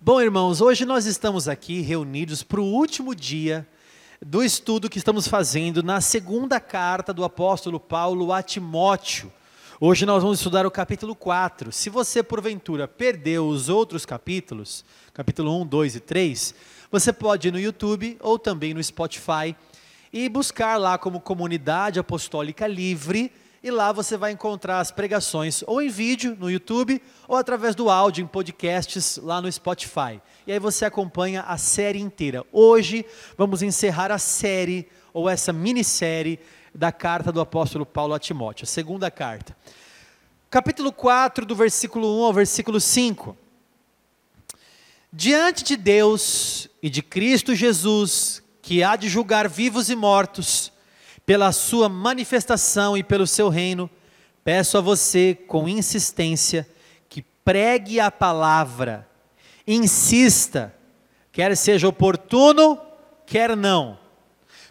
Bom, irmãos, hoje nós estamos aqui reunidos para o último dia do estudo que estamos fazendo na segunda carta do apóstolo Paulo a Timóteo. Hoje nós vamos estudar o capítulo 4. Se você, porventura, perdeu os outros capítulos, capítulo 1, 2 e 3, você pode ir no YouTube ou também no Spotify e buscar lá como Comunidade Apostólica Livre e lá você vai encontrar as pregações ou em vídeo no YouTube ou através do áudio em podcasts lá no Spotify. E aí você acompanha a série inteira. Hoje vamos encerrar a série ou essa minissérie da carta do apóstolo Paulo a Timóteo, a segunda carta. Capítulo 4, do versículo 1 ao versículo 5. Diante de Deus e de Cristo Jesus, que há de julgar vivos e mortos, pela sua manifestação e pelo seu reino, peço a você com insistência que pregue a palavra, insista, quer seja oportuno, quer não,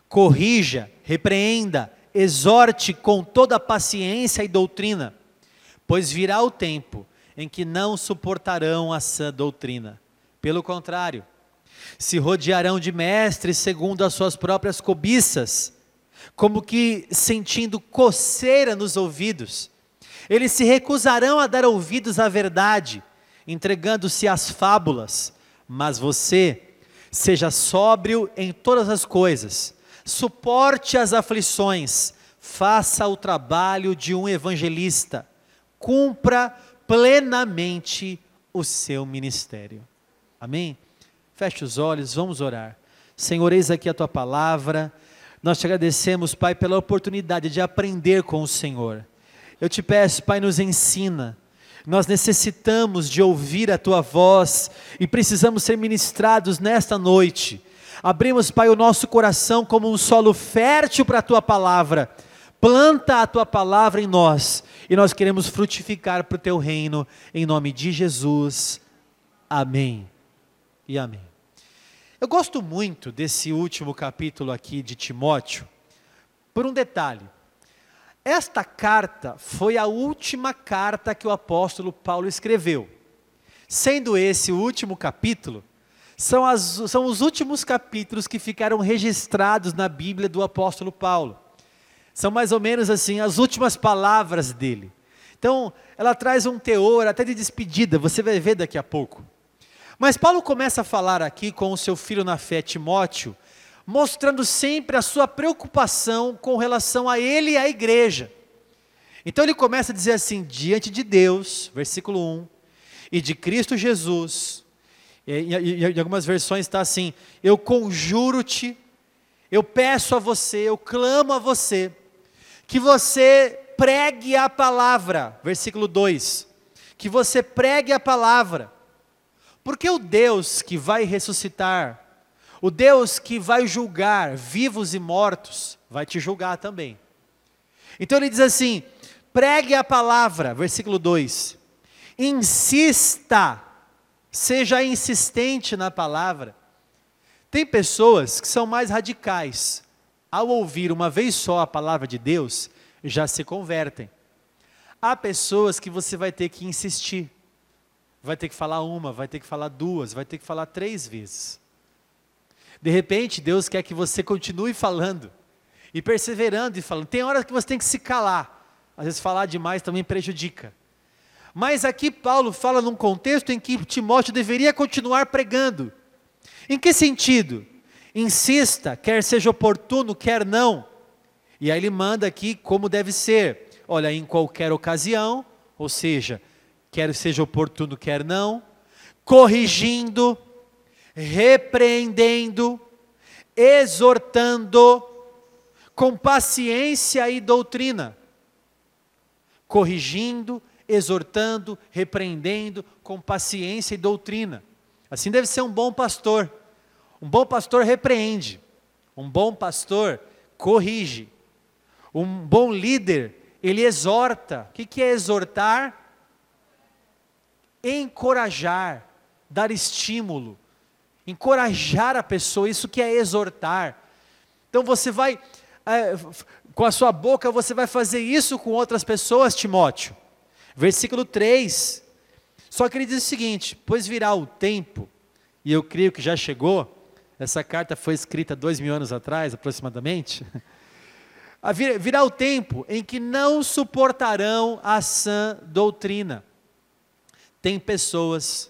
corrija, repreenda, exorte com toda paciência e doutrina, pois virá o tempo em que não suportarão a sã doutrina. Pelo contrário, se rodearão de mestres segundo as suas próprias cobiças, como que sentindo coceira nos ouvidos. Eles se recusarão a dar ouvidos à verdade, entregando-se às fábulas. Mas você, seja sóbrio em todas as coisas, suporte as aflições, faça o trabalho de um evangelista, cumpra plenamente o seu ministério. Amém? Feche os olhos, vamos orar. Senhor, eis aqui a tua palavra nós te agradecemos, Pai, pela oportunidade de aprender com o Senhor. Eu te peço, Pai, nos ensina. Nós necessitamos de ouvir a tua voz e precisamos ser ministrados nesta noite. Abrimos, Pai, o nosso coração como um solo fértil para a tua palavra. Planta a tua palavra em nós e nós queremos frutificar para o teu reino, em nome de Jesus. Amém e amém. Eu gosto muito desse último capítulo aqui de Timóteo, por um detalhe. Esta carta foi a última carta que o apóstolo Paulo escreveu. Sendo esse o último capítulo, são, as, são os últimos capítulos que ficaram registrados na Bíblia do apóstolo Paulo. São mais ou menos assim as últimas palavras dele. Então, ela traz um teor até de despedida, você vai ver daqui a pouco. Mas Paulo começa a falar aqui com o seu filho na fé, Timóteo, mostrando sempre a sua preocupação com relação a ele e à igreja. Então ele começa a dizer assim: diante de Deus, versículo 1, e de Cristo Jesus, e, em algumas versões está assim: eu conjuro-te, eu peço a você, eu clamo a você, que você pregue a palavra, versículo 2, que você pregue a palavra, porque o Deus que vai ressuscitar, o Deus que vai julgar vivos e mortos, vai te julgar também. Então ele diz assim: pregue a palavra, versículo 2. Insista, seja insistente na palavra. Tem pessoas que são mais radicais. Ao ouvir uma vez só a palavra de Deus, já se convertem. Há pessoas que você vai ter que insistir vai ter que falar uma, vai ter que falar duas, vai ter que falar três vezes. De repente, Deus quer que você continue falando e perseverando e falando. Tem horas que você tem que se calar. Às vezes falar demais também prejudica. Mas aqui Paulo fala num contexto em que Timóteo deveria continuar pregando. Em que sentido? Insista, quer seja oportuno, quer não. E aí ele manda aqui como deve ser. Olha, em qualquer ocasião, ou seja, quer seja oportuno, quer não, corrigindo, repreendendo, exortando, com paciência e doutrina. Corrigindo, exortando, repreendendo, com paciência e doutrina. Assim deve ser um bom pastor. Um bom pastor repreende, um bom pastor corrige, um bom líder, ele exorta. O que é exortar? Encorajar, dar estímulo, encorajar a pessoa, isso que é exortar. Então você vai, é, com a sua boca, você vai fazer isso com outras pessoas, Timóteo. Versículo 3. Só que ele diz o seguinte: Pois virá o tempo e eu creio que já chegou, essa carta foi escrita dois mil anos atrás, aproximadamente. Virá o tempo em que não suportarão a sã doutrina. Tem pessoas,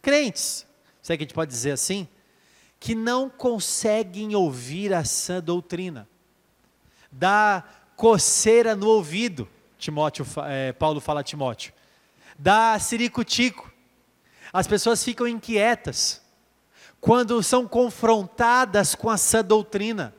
crentes, sei que a gente pode dizer assim, que não conseguem ouvir a sã doutrina. Dá coceira no ouvido, Timóteo, é, Paulo fala a Timóteo. Dá ciricutico. As pessoas ficam inquietas quando são confrontadas com a sã doutrina.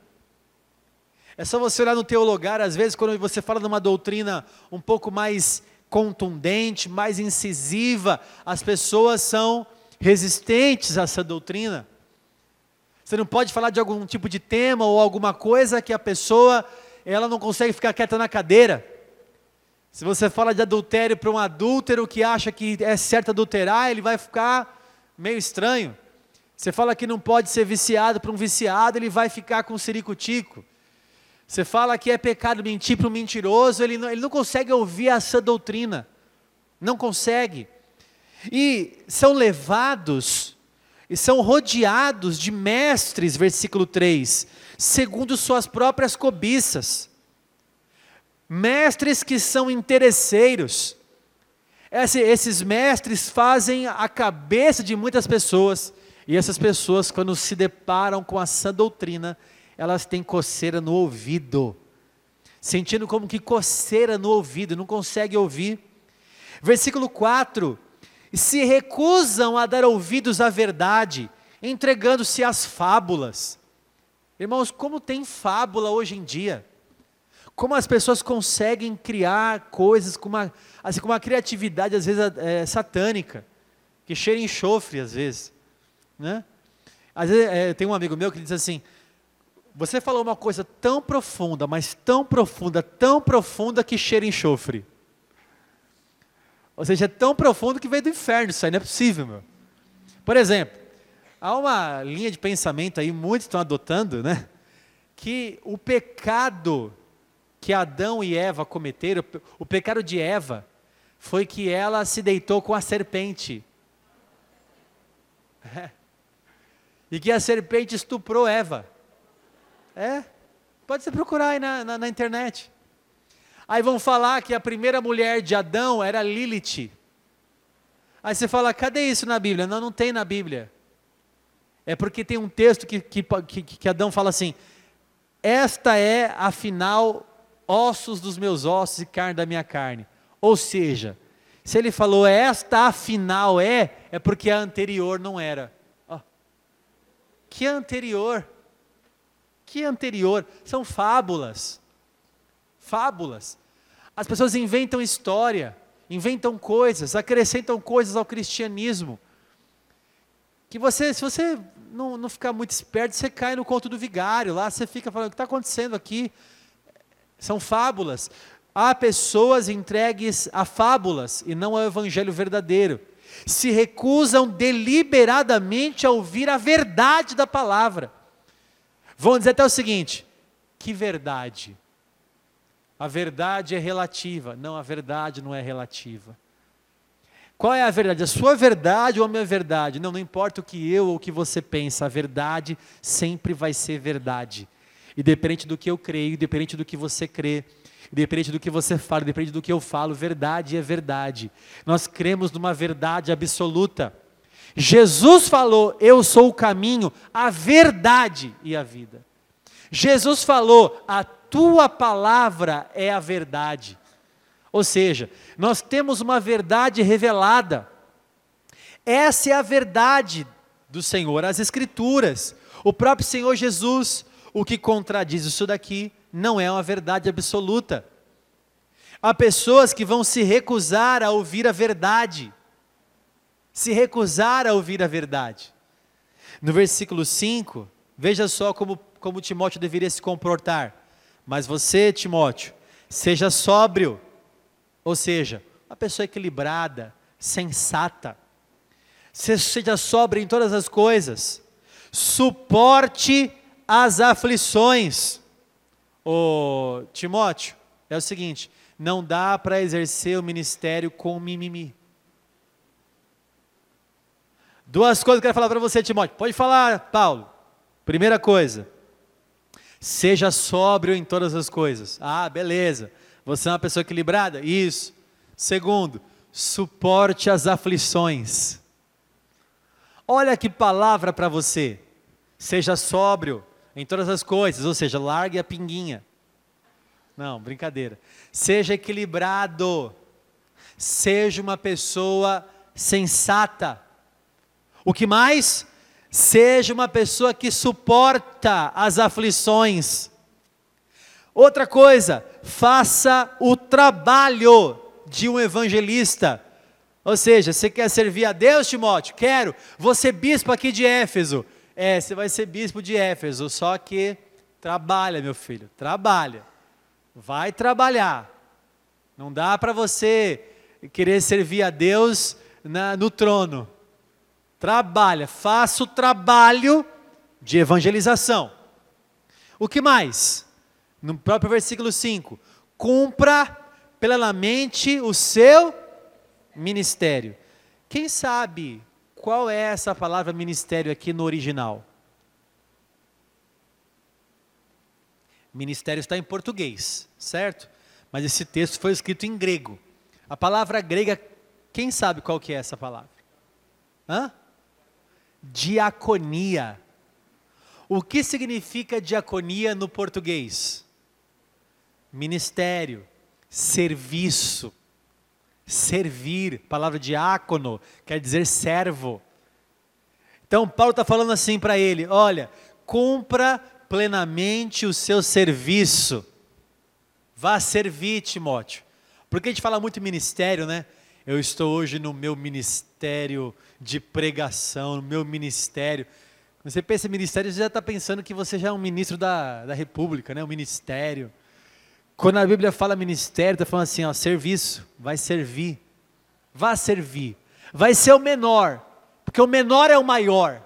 É só você olhar no teu lugar, às vezes, quando você fala de uma doutrina um pouco mais contundente, mais incisiva, as pessoas são resistentes a essa doutrina. Você não pode falar de algum tipo de tema ou alguma coisa que a pessoa ela não consegue ficar quieta na cadeira. Se você fala de adultério para um adúltero que acha que é certo adulterar, ele vai ficar meio estranho. Você fala que não pode ser viciado para um viciado, ele vai ficar com ciricutico. Você fala que é pecado mentir para um mentiroso, ele não, ele não consegue ouvir essa doutrina. Não consegue. E são levados e são rodeados de mestres, versículo 3, segundo suas próprias cobiças. Mestres que são interesseiros. esses mestres fazem a cabeça de muitas pessoas e essas pessoas, quando se deparam com a sã doutrina, elas têm coceira no ouvido, sentindo como que coceira no ouvido, não consegue ouvir. Versículo 4: se recusam a dar ouvidos à verdade, entregando-se às fábulas. Irmãos, como tem fábula hoje em dia? Como as pessoas conseguem criar coisas com uma, assim, com uma criatividade, às vezes, é, satânica, que cheira enxofre, às vezes. Né? Às vezes é, tem um amigo meu que diz assim: você falou uma coisa tão profunda, mas tão profunda, tão profunda que cheira enxofre. Ou seja, é tão profundo que veio do inferno, isso aí não é possível, meu. Por exemplo, há uma linha de pensamento aí, muitos estão adotando, né? Que o pecado que Adão e Eva cometeram, o pecado de Eva, foi que ela se deitou com a serpente. É e que a serpente estuprou Eva. É, pode você procurar aí na, na, na internet. Aí vão falar que a primeira mulher de Adão era Lilith. Aí você fala, cadê isso na Bíblia? Não, não tem na Bíblia. É porque tem um texto que, que, que, que Adão fala assim: Esta é, afinal, ossos dos meus ossos e carne da minha carne. Ou seja, se ele falou esta afinal é, é porque a anterior não era. Que anterior? Que anterior? São fábulas. Fábulas. As pessoas inventam história, inventam coisas, acrescentam coisas ao cristianismo. Que você, se você não, não ficar muito esperto, você cai no conto do vigário. Lá você fica falando: o que está acontecendo aqui? São fábulas. Há pessoas entregues a fábulas e não ao evangelho verdadeiro se recusam deliberadamente a ouvir a verdade da palavra. Vão dizer até o seguinte: que verdade? A verdade é relativa. Não, a verdade não é relativa. Qual é a verdade? A sua verdade ou a minha verdade? Não, não importa o que eu ou o que você pensa, a verdade sempre vai ser verdade. E depende do que eu creio, depende do que você crê, Independente do que você fala, independente do que eu falo, verdade é verdade. Nós cremos numa verdade absoluta. Jesus falou: Eu sou o caminho, a verdade e a vida. Jesus falou: A tua palavra é a verdade. Ou seja, nós temos uma verdade revelada. Essa é a verdade do Senhor, as Escrituras, o próprio Senhor Jesus. O que contradiz isso daqui não é uma verdade absoluta. Há pessoas que vão se recusar a ouvir a verdade. Se recusar a ouvir a verdade. No versículo 5, veja só como, como Timóteo deveria se comportar. Mas você, Timóteo, seja sóbrio, ou seja, uma pessoa equilibrada, sensata. Seja sóbrio em todas as coisas. Suporte as aflições Ô, Timóteo, é o seguinte: não dá para exercer o ministério com mimimi. Duas coisas que eu quero falar para você, Timóteo. Pode falar, Paulo. Primeira coisa, seja sóbrio em todas as coisas. Ah, beleza. Você é uma pessoa equilibrada? Isso. Segundo, suporte as aflições. Olha que palavra para você. Seja sóbrio em todas as coisas, ou seja, largue a pinguinha. Não, brincadeira. Seja equilibrado. Seja uma pessoa sensata. O que mais? Seja uma pessoa que suporta as aflições. Outra coisa, faça o trabalho de um evangelista. Ou seja, você quer servir a Deus, Timóteo? Quero. Vou ser bispo aqui de Éfeso. É, você vai ser bispo de Éfeso, só que trabalha, meu filho, trabalha. Vai trabalhar. Não dá para você querer servir a Deus na, no trono. Trabalha, faça o trabalho de evangelização. O que mais? No próprio versículo 5: cumpra plenamente o seu ministério. Quem sabe qual é essa palavra ministério aqui no original? Ministério está em português, certo? Mas esse texto foi escrito em grego. A palavra grega, quem sabe qual que é essa palavra? Hã? Diaconia. O que significa diaconia no português? Ministério, serviço, servir, palavra diácono, quer dizer servo. Então Paulo está falando assim para ele: olha, cumpra plenamente o seu serviço, vá servir, Timóteo. Porque a gente fala muito ministério, né? Eu estou hoje no meu ministério de pregação, no meu ministério. Quando você pensa em ministério, você já está pensando que você já é um ministro da, da República, né? um ministério. Quando a Bíblia fala ministério, está falando assim, ó, serviço, vai servir, vá servir, vai ser o menor, porque o menor é o maior.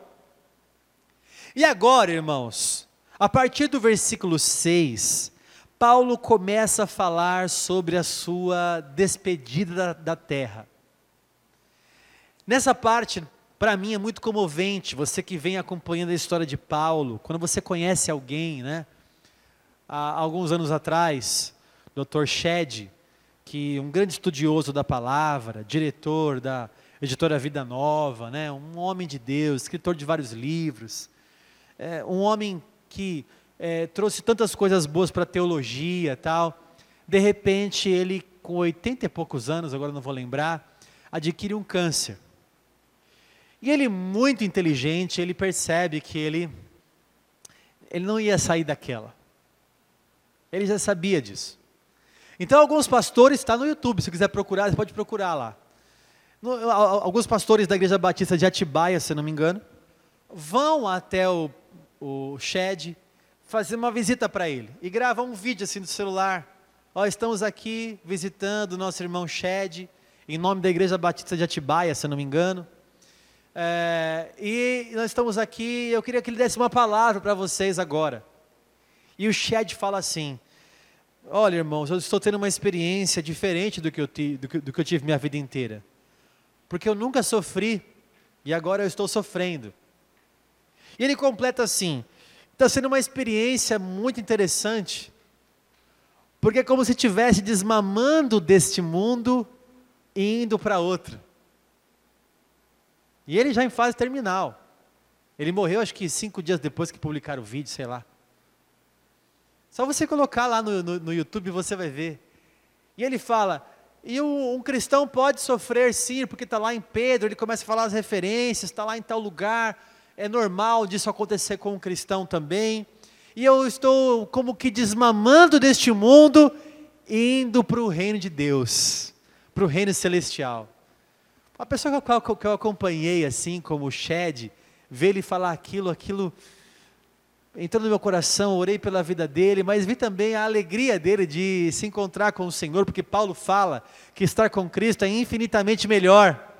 E agora, irmãos, a partir do versículo 6, Paulo começa a falar sobre a sua despedida da, da terra. Nessa parte, para mim é muito comovente, você que vem acompanhando a história de Paulo, quando você conhece alguém, né? Há alguns anos atrás, Dr. Shed, que um grande estudioso da palavra, diretor da editora Vida Nova, né? Um homem de Deus, escritor de vários livros, é, um homem que é, trouxe tantas coisas boas para a teologia tal. De repente, ele, com 80 e poucos anos, agora não vou lembrar, adquire um câncer. E ele, muito inteligente, ele percebe que ele, ele não ia sair daquela. Ele já sabia disso. Então, alguns pastores, está no YouTube, se quiser procurar, você pode procurar lá. No, alguns pastores da Igreja Batista de Atibaia, se não me engano, vão até o, o Shed, fazer uma visita para ele e gravar um vídeo assim do celular. Ó, estamos aqui visitando nosso irmão Shed, em nome da Igreja Batista de Atibaia, se não me engano. É, e nós estamos aqui, eu queria que ele desse uma palavra para vocês agora. E o Shed fala assim: Olha, irmãos, eu estou tendo uma experiência diferente do que, eu ti, do, que, do que eu tive minha vida inteira. Porque eu nunca sofri e agora eu estou sofrendo. E ele completa assim: Está sendo uma experiência muito interessante, porque é como se estivesse desmamando deste mundo e indo para outro. E ele já em fase terminal. Ele morreu acho que cinco dias depois que publicaram o vídeo, sei lá. Só você colocar lá no, no, no YouTube você vai ver. E ele fala, e um, um cristão pode sofrer sim, porque está lá em Pedro, ele começa a falar as referências, está lá em tal lugar, é normal disso acontecer com um cristão também. E eu estou como que desmamando deste mundo, indo para o reino de Deus, para o reino celestial. Uma pessoa que eu acompanhei, assim como o Shed, ver ele falar aquilo, aquilo entrou no meu coração, orei pela vida dele, mas vi também a alegria dele de se encontrar com o Senhor, porque Paulo fala que estar com Cristo é infinitamente melhor.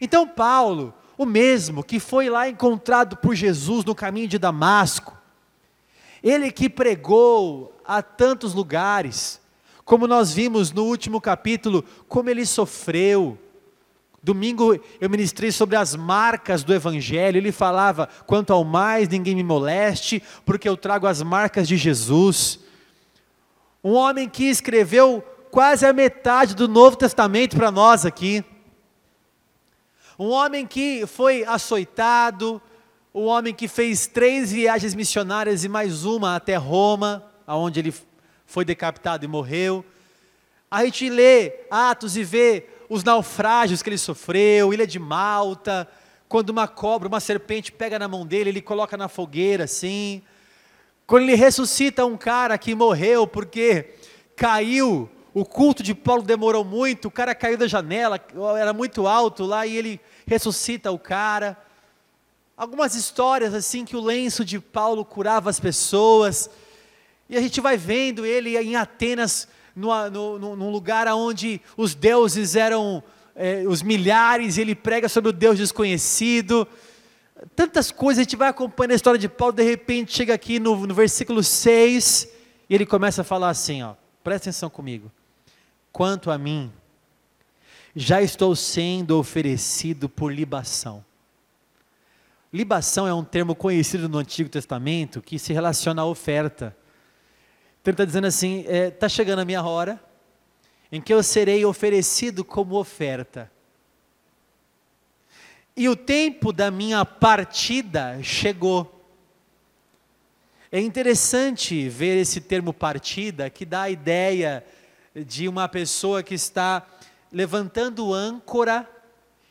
Então, Paulo, o mesmo que foi lá encontrado por Jesus no caminho de Damasco, ele que pregou a tantos lugares, como nós vimos no último capítulo, como ele sofreu, Domingo eu ministrei sobre as marcas do Evangelho. Ele falava: quanto ao mais, ninguém me moleste, porque eu trago as marcas de Jesus. Um homem que escreveu quase a metade do Novo Testamento para nós aqui. Um homem que foi açoitado, um homem que fez três viagens missionárias e mais uma até Roma, aonde ele foi decapitado e morreu. A gente lê Atos e vê os naufrágios que ele sofreu, Ilha de Malta, quando uma cobra, uma serpente pega na mão dele, ele coloca na fogueira assim. Quando ele ressuscita um cara que morreu porque caiu, o culto de Paulo demorou muito, o cara caiu da janela, era muito alto lá e ele ressuscita o cara. Algumas histórias assim que o lenço de Paulo curava as pessoas. E a gente vai vendo ele em Atenas, num lugar onde os deuses eram é, os milhares, e ele prega sobre o Deus desconhecido. Tantas coisas, a gente vai acompanhando a história de Paulo, de repente chega aqui no, no versículo 6, e ele começa a falar assim: ó, presta atenção comigo. Quanto a mim, já estou sendo oferecido por libação. Libação é um termo conhecido no Antigo Testamento que se relaciona à oferta. Então ele está dizendo assim: está é, tá chegando a minha hora em que eu serei oferecido como oferta. E o tempo da minha partida chegou. É interessante ver esse termo partida, que dá a ideia de uma pessoa que está levantando âncora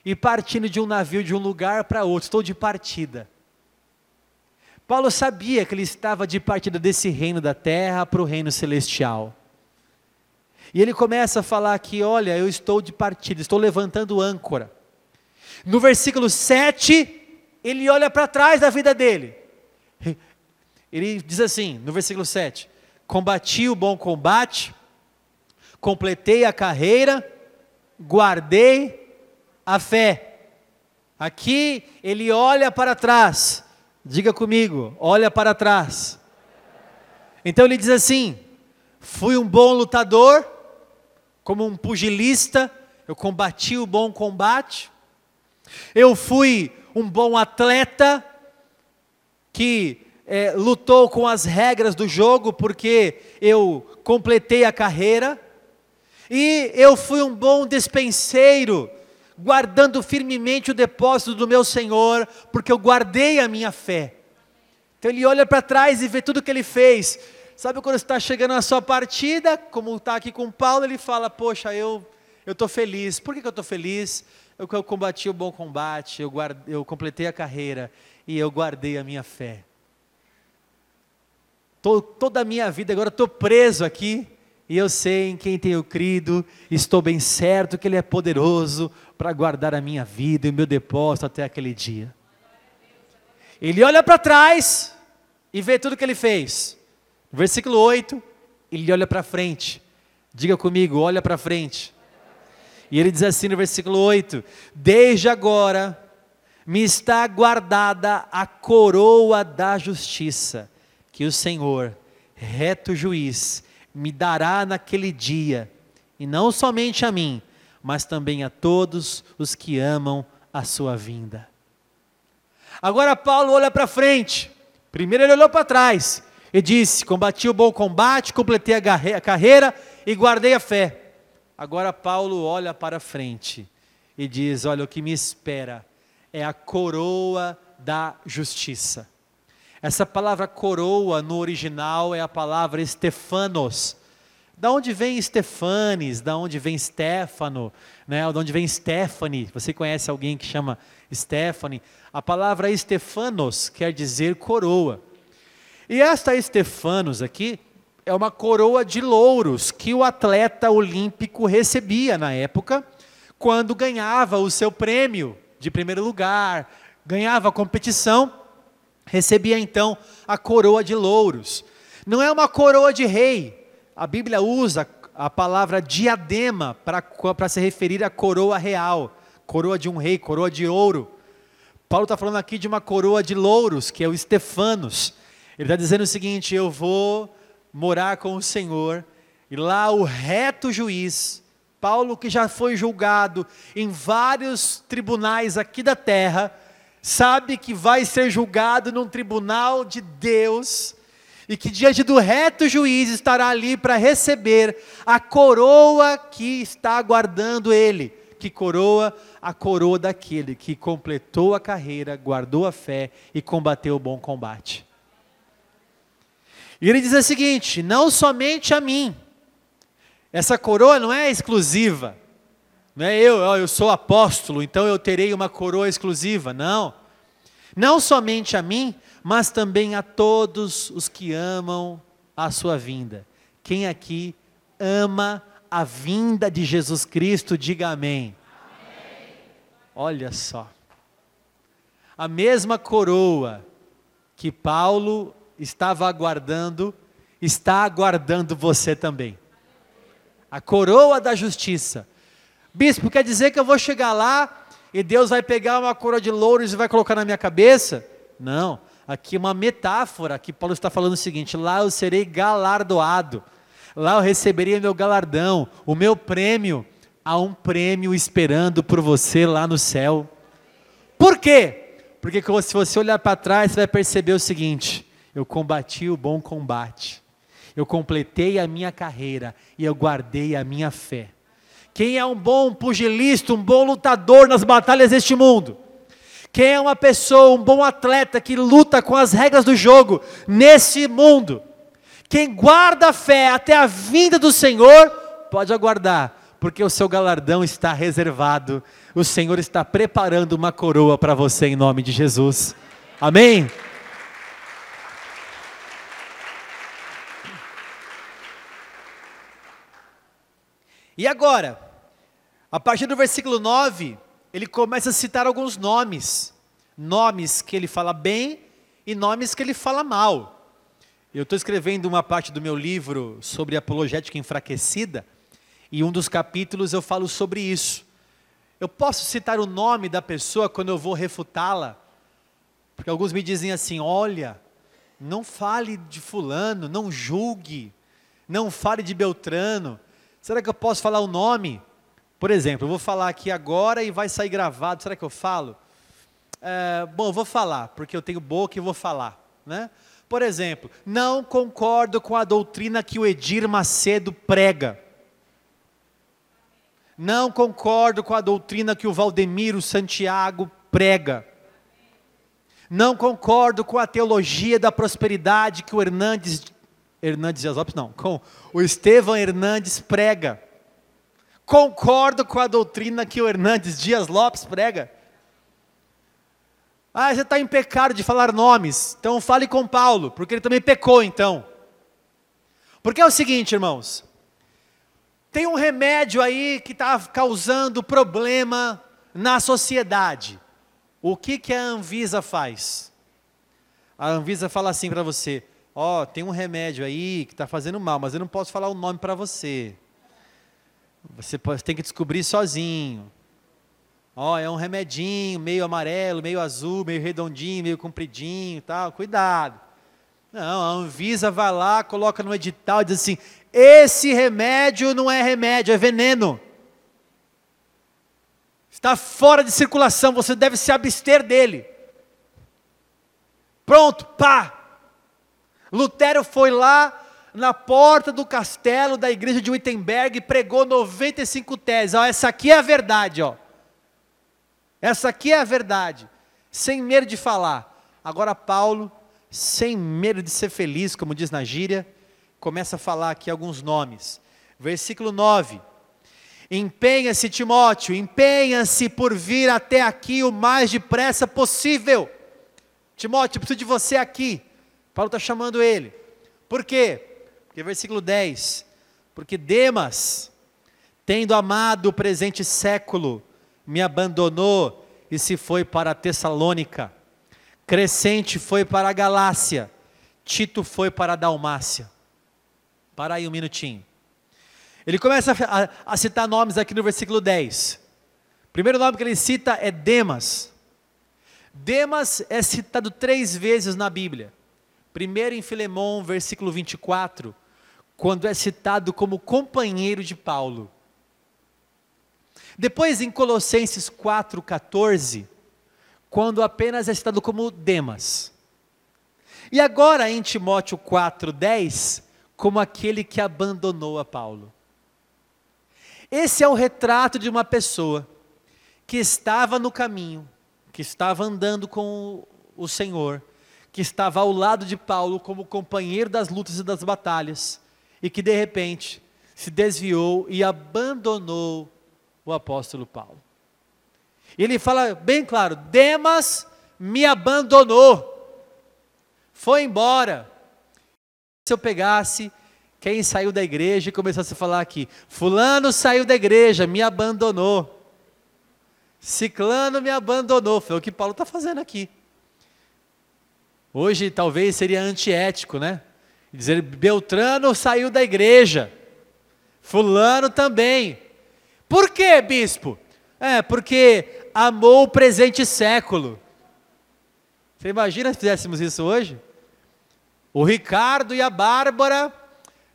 e partindo de um navio de um lugar para outro. Estou de partida. Paulo sabia que ele estava de partida desse reino da terra para o reino celestial. E ele começa a falar aqui: olha, eu estou de partida, estou levantando âncora. No versículo 7, ele olha para trás da vida dele. Ele diz assim, no versículo 7: Combati o bom combate, completei a carreira, guardei a fé. Aqui ele olha para trás Diga comigo, olha para trás. Então ele diz assim: fui um bom lutador, como um pugilista, eu combati o bom combate. Eu fui um bom atleta que é, lutou com as regras do jogo, porque eu completei a carreira. E eu fui um bom despenseiro, guardando firmemente o depósito do meu Senhor, porque eu guardei a minha fé. Então ele olha para trás e vê tudo que ele fez. Sabe quando está chegando a sua partida, como está aqui com Paulo, ele fala: Poxa, eu estou feliz. Por que, que eu estou feliz? Eu, eu combati o bom combate, eu, eu completei a carreira e eu guardei a minha fé. Tô, toda a minha vida agora estou preso aqui e eu sei em quem tenho crido, estou bem certo que Ele é poderoso para guardar a minha vida e o meu depósito até aquele dia. Ele olha para trás e vê tudo que ele fez. Versículo 8, ele olha para frente. Diga comigo, olha para frente. E ele diz assim no versículo 8: Desde agora me está guardada a coroa da justiça, que o Senhor, reto juiz, me dará naquele dia, e não somente a mim, mas também a todos os que amam a sua vinda. Agora Paulo olha para frente. Primeiro ele olhou para trás e disse: Combati o bom combate, completei a carreira e guardei a fé. Agora Paulo olha para frente e diz: Olha, o que me espera é a coroa da justiça. Essa palavra coroa no original é a palavra Stefanos. Da onde vem Stefanes? Da onde vem Stefano? Né? Da onde vem Stephanie? Você conhece alguém que chama Stephanie? A palavra Stefanos quer dizer coroa. E esta Stefanos aqui é uma coroa de louros que o atleta olímpico recebia na época, quando ganhava o seu prêmio de primeiro lugar, ganhava a competição recebia então a coroa de louros. Não é uma coroa de rei. A Bíblia usa a palavra diadema para se referir à coroa real, coroa de um rei, coroa de ouro. Paulo está falando aqui de uma coroa de louros, que é o Estefanos. Ele está dizendo o seguinte: eu vou morar com o Senhor, e lá o reto juiz Paulo, que já foi julgado em vários tribunais aqui da terra, sabe que vai ser julgado num tribunal de Deus e que diante do reto juiz estará ali para receber a coroa que está aguardando ele. Que coroa? A coroa daquele que completou a carreira, guardou a fé e combateu o bom combate. E ele diz o seguinte: não somente a mim, essa coroa não é exclusiva, não é eu, eu sou apóstolo, então eu terei uma coroa exclusiva, não. Não somente a mim, mas também a todos os que amam a sua vinda. Quem aqui ama a vinda de Jesus Cristo, diga amém. amém. Olha só. A mesma coroa que Paulo estava aguardando, está aguardando você também. A coroa da justiça. Bispo, quer dizer que eu vou chegar lá e Deus vai pegar uma coroa de louros e vai colocar na minha cabeça? Não. Aqui é uma metáfora que Paulo está falando o seguinte: lá eu serei galardoado, lá eu receberei meu galardão, o meu prêmio. Há um prêmio esperando por você lá no céu. Por quê? Porque se você olhar para trás, você vai perceber o seguinte: eu combati o bom combate, eu completei a minha carreira e eu guardei a minha fé. Quem é um bom pugilista, um bom lutador nas batalhas deste mundo? Quem é uma pessoa, um bom atleta que luta com as regras do jogo nesse mundo? Quem guarda a fé até a vinda do Senhor, pode aguardar, porque o seu galardão está reservado. O Senhor está preparando uma coroa para você em nome de Jesus. Amém? E agora, a partir do versículo 9, ele começa a citar alguns nomes. Nomes que ele fala bem e nomes que ele fala mal. Eu estou escrevendo uma parte do meu livro sobre apologética enfraquecida, e um dos capítulos eu falo sobre isso. Eu posso citar o nome da pessoa quando eu vou refutá-la? Porque alguns me dizem assim: olha, não fale de Fulano, não julgue, não fale de Beltrano. Será que eu posso falar o nome? Por exemplo, eu vou falar aqui agora e vai sair gravado. Será que eu falo? É, bom, eu vou falar, porque eu tenho boca e vou falar. Né? Por exemplo, não concordo com a doutrina que o Edir Macedo prega. Não concordo com a doutrina que o Valdemiro Santiago prega. Não concordo com a teologia da prosperidade que o Hernandes Hernandes Dias não, com o Estevão Hernandes prega. Concordo com a doutrina que o Hernandes Dias Lopes prega. Ah, você está em pecado de falar nomes, então fale com Paulo, porque ele também pecou então. Porque é o seguinte, irmãos, tem um remédio aí que está causando problema na sociedade. O que, que a Anvisa faz? A Anvisa fala assim para você: ó, oh, tem um remédio aí que está fazendo mal, mas eu não posso falar o nome para você. Você tem que descobrir sozinho. Ó, oh, é um remedinho, meio amarelo, meio azul, meio redondinho, meio compridinho, tal. Cuidado. Não, a Anvisa vai lá, coloca no edital e diz assim: esse remédio não é remédio, é veneno. Está fora de circulação, você deve se abster dele. Pronto, pá, Lutero foi lá na porta do castelo da igreja de Wittenberg e pregou 95 teses. Ó, essa aqui é a verdade, ó. Essa aqui é a verdade, sem medo de falar. Agora Paulo, sem medo de ser feliz, como diz na gíria, começa a falar aqui alguns nomes. Versículo 9. Empenha-se, Timóteo, empenha-se por vir até aqui o mais depressa possível. Timóteo, preciso de você aqui. Paulo está chamando ele. Por quê? Porque versículo 10. Porque Demas, tendo amado o presente século, me abandonou e se foi para Tessalônica. Crescente foi para a Galácia. Tito foi para a Dalmácia. Para aí um minutinho. Ele começa a, a, citar nomes aqui no versículo 10. O primeiro nome que ele cita é Demas. Demas é citado três vezes na Bíblia. Primeiro em Filemão, versículo 24, quando é citado como companheiro de Paulo. Depois, em Colossenses 4,14, quando apenas é citado como Demas. E agora em Timóteo 4,10, como aquele que abandonou a Paulo. Esse é o retrato de uma pessoa que estava no caminho, que estava andando com o Senhor, que estava ao lado de Paulo como companheiro das lutas e das batalhas, e que de repente se desviou e abandonou o apóstolo Paulo. Ele fala bem claro: Demas me abandonou, foi embora. Se eu pegasse quem saiu da igreja e começasse a falar aqui: Fulano saiu da igreja, me abandonou. Ciclano me abandonou. Foi o que Paulo está fazendo aqui. Hoje talvez seria antiético, né? Dizer Beltrano saiu da igreja. Fulano também. Por quê, bispo? É, porque amou o presente século. Você imagina se fizéssemos isso hoje? O Ricardo e a Bárbara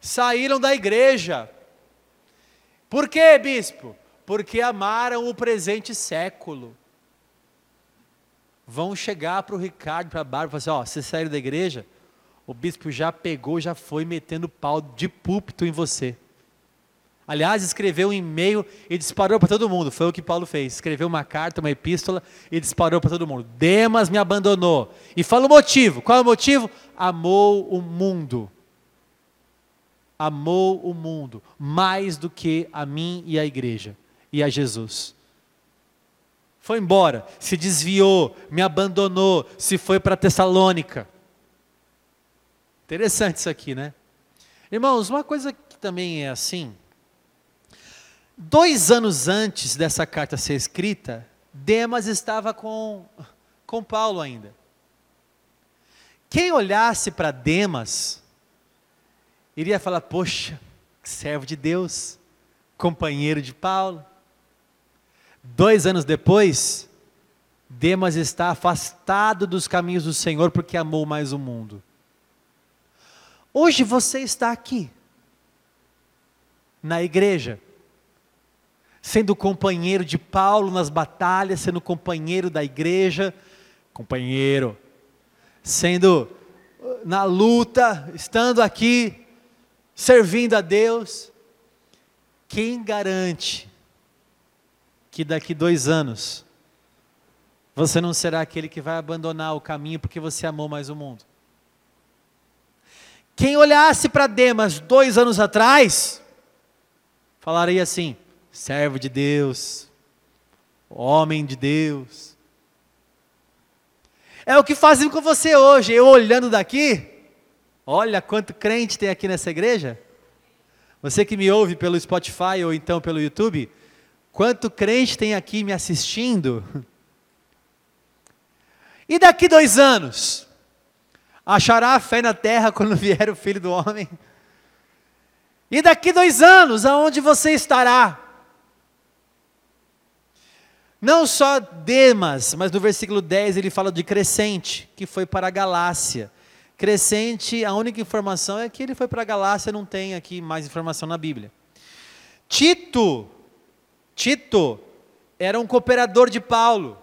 saíram da igreja. Por quê, bispo? porque amaram o presente século. Vão chegar para o Ricardo, para a Bárbara, e falar assim: ó, você saiu da igreja, o bispo já pegou, já foi metendo pau de púlpito em você. Aliás, escreveu um e-mail e disparou para todo mundo. Foi o que Paulo fez. Escreveu uma carta, uma epístola e disparou para todo mundo. Demas me abandonou. E fala o motivo. Qual é o motivo? Amou o mundo amou o mundo mais do que a mim e a igreja e a Jesus. Foi embora, se desviou, me abandonou, se foi para Tessalônica. Interessante isso aqui, né? Irmãos, uma coisa que também é assim. Dois anos antes dessa carta ser escrita, Demas estava com, com Paulo ainda. Quem olhasse para Demas, iria falar: Poxa, servo de Deus, companheiro de Paulo. Dois anos depois, Demas está afastado dos caminhos do Senhor porque amou mais o mundo. Hoje você está aqui, na igreja, sendo companheiro de Paulo nas batalhas, sendo companheiro da igreja, companheiro, sendo uh, na luta, estando aqui, servindo a Deus. Quem garante que daqui dois anos você não será aquele que vai abandonar o caminho porque você amou mais o mundo. Quem olhasse para Demas dois anos atrás, falaria assim: servo de Deus, homem de Deus. É o que fazem com você hoje, eu olhando daqui, olha quanto crente tem aqui nessa igreja. Você que me ouve pelo Spotify ou então pelo YouTube, Quanto crente tem aqui me assistindo? E daqui dois anos? Achará a fé na terra quando vier o filho do homem? E daqui dois anos, aonde você estará? Não só Demas, mas no versículo 10 ele fala de Crescente, que foi para a Galácia. Crescente, a única informação é que ele foi para a Galácia, não tem aqui mais informação na Bíblia. Tito, Tito era um cooperador de Paulo.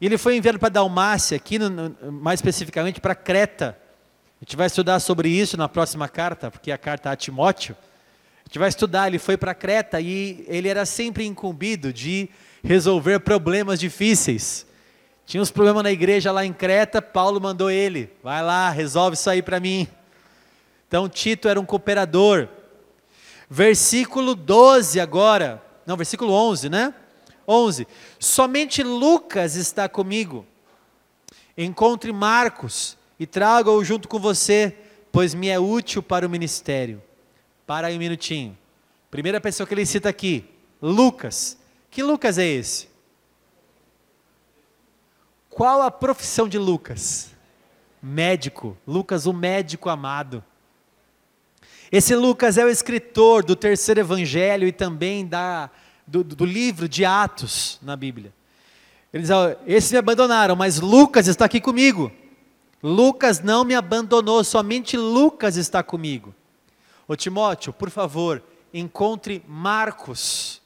E ele foi enviado para Dalmácia, aqui no, mais especificamente para Creta. A gente vai estudar sobre isso na próxima carta, porque é a carta a Timóteo. A gente vai estudar, ele foi para Creta e ele era sempre incumbido de resolver problemas difíceis. Tinha uns problemas na igreja lá em Creta, Paulo mandou ele, vai lá, resolve isso aí para mim. Então Tito era um cooperador. Versículo 12 agora, não, versículo 11, né? 11. Somente Lucas está comigo. Encontre Marcos e traga-o junto com você, pois me é útil para o ministério. Para aí um minutinho. Primeira pessoa que ele cita aqui, Lucas. Que Lucas é esse? Qual a profissão de Lucas? Médico. Lucas, o médico amado. Esse Lucas é o escritor do terceiro evangelho e também da, do, do livro de Atos na Bíblia. Ele diz: Esses me abandonaram, mas Lucas está aqui comigo. Lucas não me abandonou, somente Lucas está comigo. Ô Timóteo, por favor, encontre Marcos,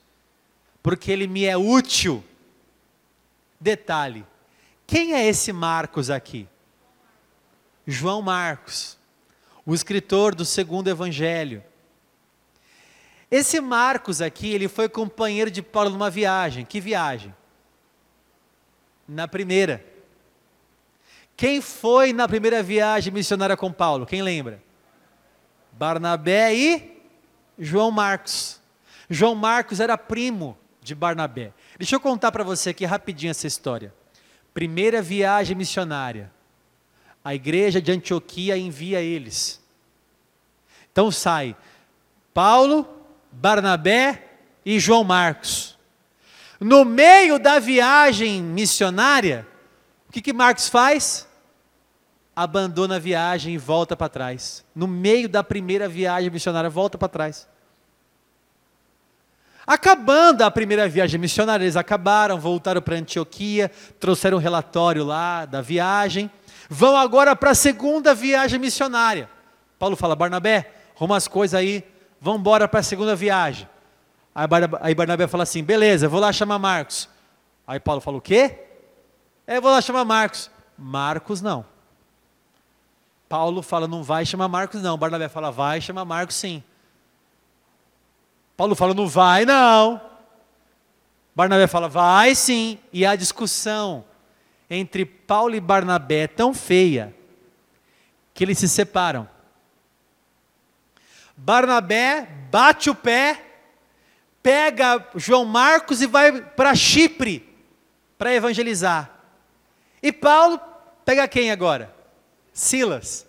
porque ele me é útil. Detalhe: quem é esse Marcos aqui? João Marcos, o escritor do segundo evangelho. Esse Marcos aqui, ele foi companheiro de Paulo numa viagem. Que viagem? Na primeira. Quem foi na primeira viagem missionária com Paulo? Quem lembra? Barnabé e João Marcos. João Marcos era primo de Barnabé. Deixa eu contar para você aqui rapidinho essa história. Primeira viagem missionária. A igreja de Antioquia envia eles. Então sai Paulo, Barnabé e João Marcos. No meio da viagem missionária, o que, que Marcos faz? Abandona a viagem e volta para trás. No meio da primeira viagem missionária, volta para trás. Acabando a primeira viagem missionária, eles acabaram, voltaram para Antioquia, trouxeram um relatório lá da viagem, vão agora para a segunda viagem missionária. Paulo fala: Barnabé, arruma as coisas aí, vamos embora para a segunda viagem. Aí Barnabé fala assim: beleza, vou lá chamar Marcos. Aí Paulo fala: o quê? É, vou lá chamar Marcos. Marcos não. Paulo fala: não vai chamar Marcos, não. Barnabé fala: vai chamar Marcos sim. Paulo fala, não vai não. Barnabé fala, vai sim. E a discussão entre Paulo e Barnabé é tão feia que eles se separam. Barnabé bate o pé, pega João Marcos e vai para Chipre para evangelizar. E Paulo pega quem agora? Silas.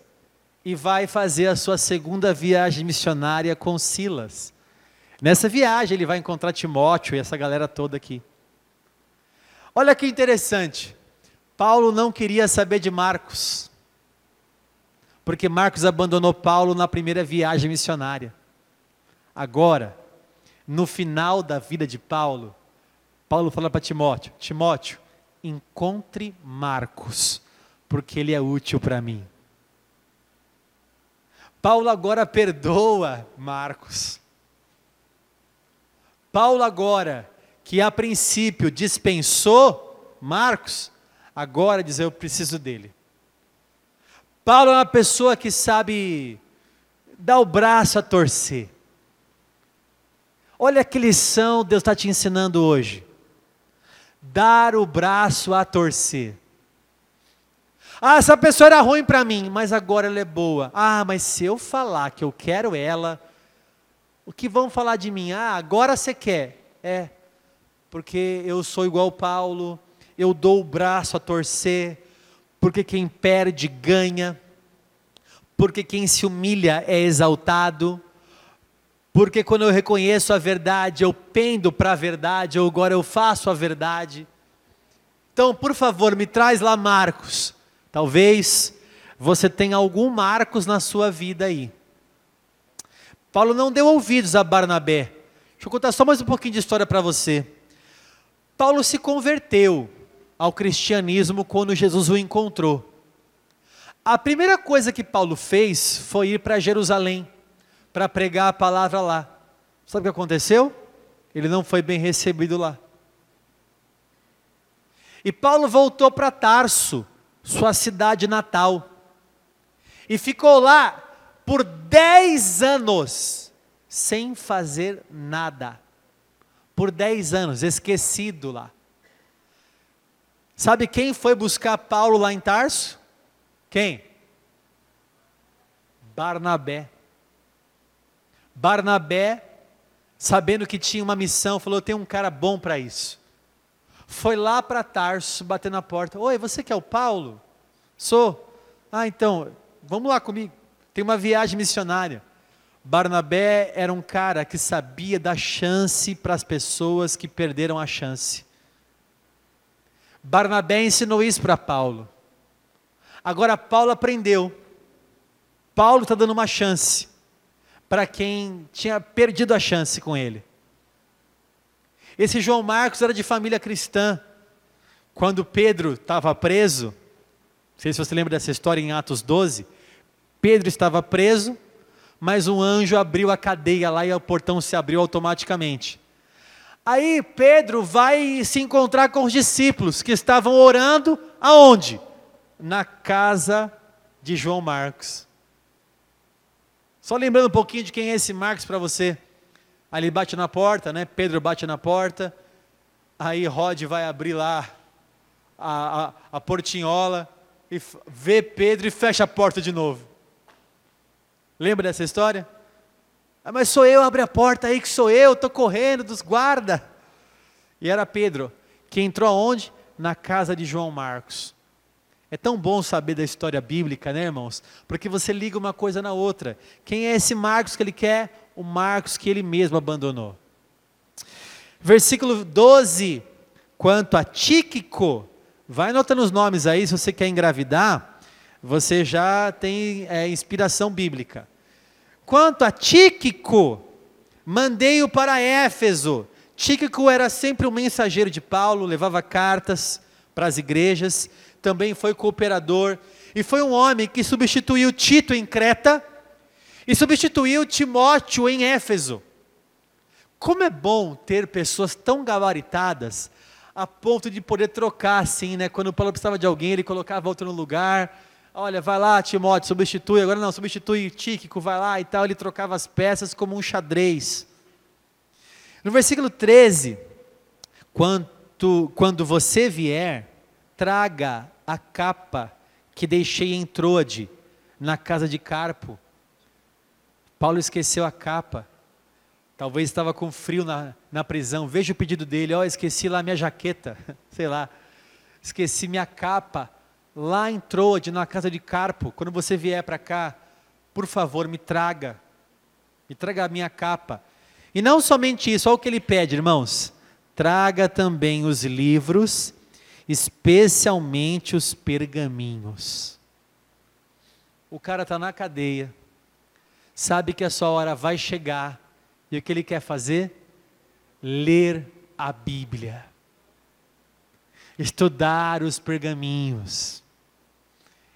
E vai fazer a sua segunda viagem missionária com Silas. Nessa viagem ele vai encontrar Timóteo e essa galera toda aqui. Olha que interessante. Paulo não queria saber de Marcos. Porque Marcos abandonou Paulo na primeira viagem missionária. Agora, no final da vida de Paulo, Paulo fala para Timóteo: Timóteo, encontre Marcos, porque ele é útil para mim. Paulo agora perdoa Marcos. Paulo, agora, que a princípio dispensou Marcos, agora diz: Eu preciso dele. Paulo é uma pessoa que sabe dar o braço a torcer. Olha que lição Deus está te ensinando hoje. Dar o braço a torcer. Ah, essa pessoa era ruim para mim, mas agora ela é boa. Ah, mas se eu falar que eu quero ela, o que vão falar de mim? Ah, agora você quer. É, porque eu sou igual Paulo, eu dou o braço a torcer, porque quem perde ganha, porque quem se humilha é exaltado, porque quando eu reconheço a verdade, eu pendo para a verdade, ou agora eu faço a verdade. Então, por favor, me traz lá Marcos. Talvez você tenha algum Marcos na sua vida aí. Paulo não deu ouvidos a Barnabé. Deixa eu contar só mais um pouquinho de história para você. Paulo se converteu ao cristianismo quando Jesus o encontrou. A primeira coisa que Paulo fez foi ir para Jerusalém para pregar a palavra lá. Sabe o que aconteceu? Ele não foi bem recebido lá. E Paulo voltou para Tarso, sua cidade natal, e ficou lá por dez anos sem fazer nada. Por dez anos, esquecido lá. Sabe quem foi buscar Paulo lá em Tarso? Quem? Barnabé. Barnabé, sabendo que tinha uma missão, falou: tenho um cara bom para isso. Foi lá para Tarso, bater na porta: Oi, você que é o Paulo? Sou. Ah, então, vamos lá comigo. Tem uma viagem missionária. Barnabé era um cara que sabia dar chance para as pessoas que perderam a chance. Barnabé ensinou isso para Paulo. Agora Paulo aprendeu. Paulo está dando uma chance para quem tinha perdido a chance com ele. Esse João Marcos era de família cristã. Quando Pedro estava preso, não sei se você lembra dessa história em Atos 12, Pedro estava preso, mas um anjo abriu a cadeia lá e o portão se abriu automaticamente. Aí Pedro vai se encontrar com os discípulos que estavam orando aonde? Na casa de João Marcos. Só lembrando um pouquinho de quem é esse Marcos para você. Ele bate na porta, né? Pedro bate na porta. Aí Rod vai abrir lá a, a, a portinhola e vê Pedro e fecha a porta de novo. Lembra dessa história? Ah, mas sou eu, abre a porta aí que sou eu, estou correndo dos guardas. E era Pedro, que entrou aonde? Na casa de João Marcos. É tão bom saber da história bíblica, né, irmãos? Porque você liga uma coisa na outra. Quem é esse Marcos que ele quer? O Marcos que ele mesmo abandonou. Versículo 12. Quanto a Tíquico, vai anotando os nomes aí, se você quer engravidar, você já tem é, inspiração bíblica. Quanto a Tíquico, mandei-o para Éfeso. Tíquico era sempre um mensageiro de Paulo, levava cartas para as igrejas, também foi cooperador, e foi um homem que substituiu Tito em Creta e substituiu Timóteo em Éfeso. Como é bom ter pessoas tão gabaritadas a ponto de poder trocar assim, né? Quando Paulo precisava de alguém, ele colocava outro no lugar. Olha, vai lá, Timóteo, substitui. Agora não, substitui Tíquico, vai lá e tal. Ele trocava as peças como um xadrez. No versículo 13, quando, quando você vier, traga a capa que deixei em Troade, na casa de Carpo. Paulo esqueceu a capa. Talvez estava com frio na, na prisão. Veja o pedido dele: Ó, oh, esqueci lá minha jaqueta, sei lá. Esqueci minha capa lá em Troade, na casa de Carpo, quando você vier para cá, por favor, me traga, me traga a minha capa. E não somente isso, olha o que ele pede, irmãos: traga também os livros, especialmente os pergaminhos. O cara está na cadeia, sabe que a sua hora vai chegar, e o que ele quer fazer? Ler a Bíblia estudar os pergaminhos.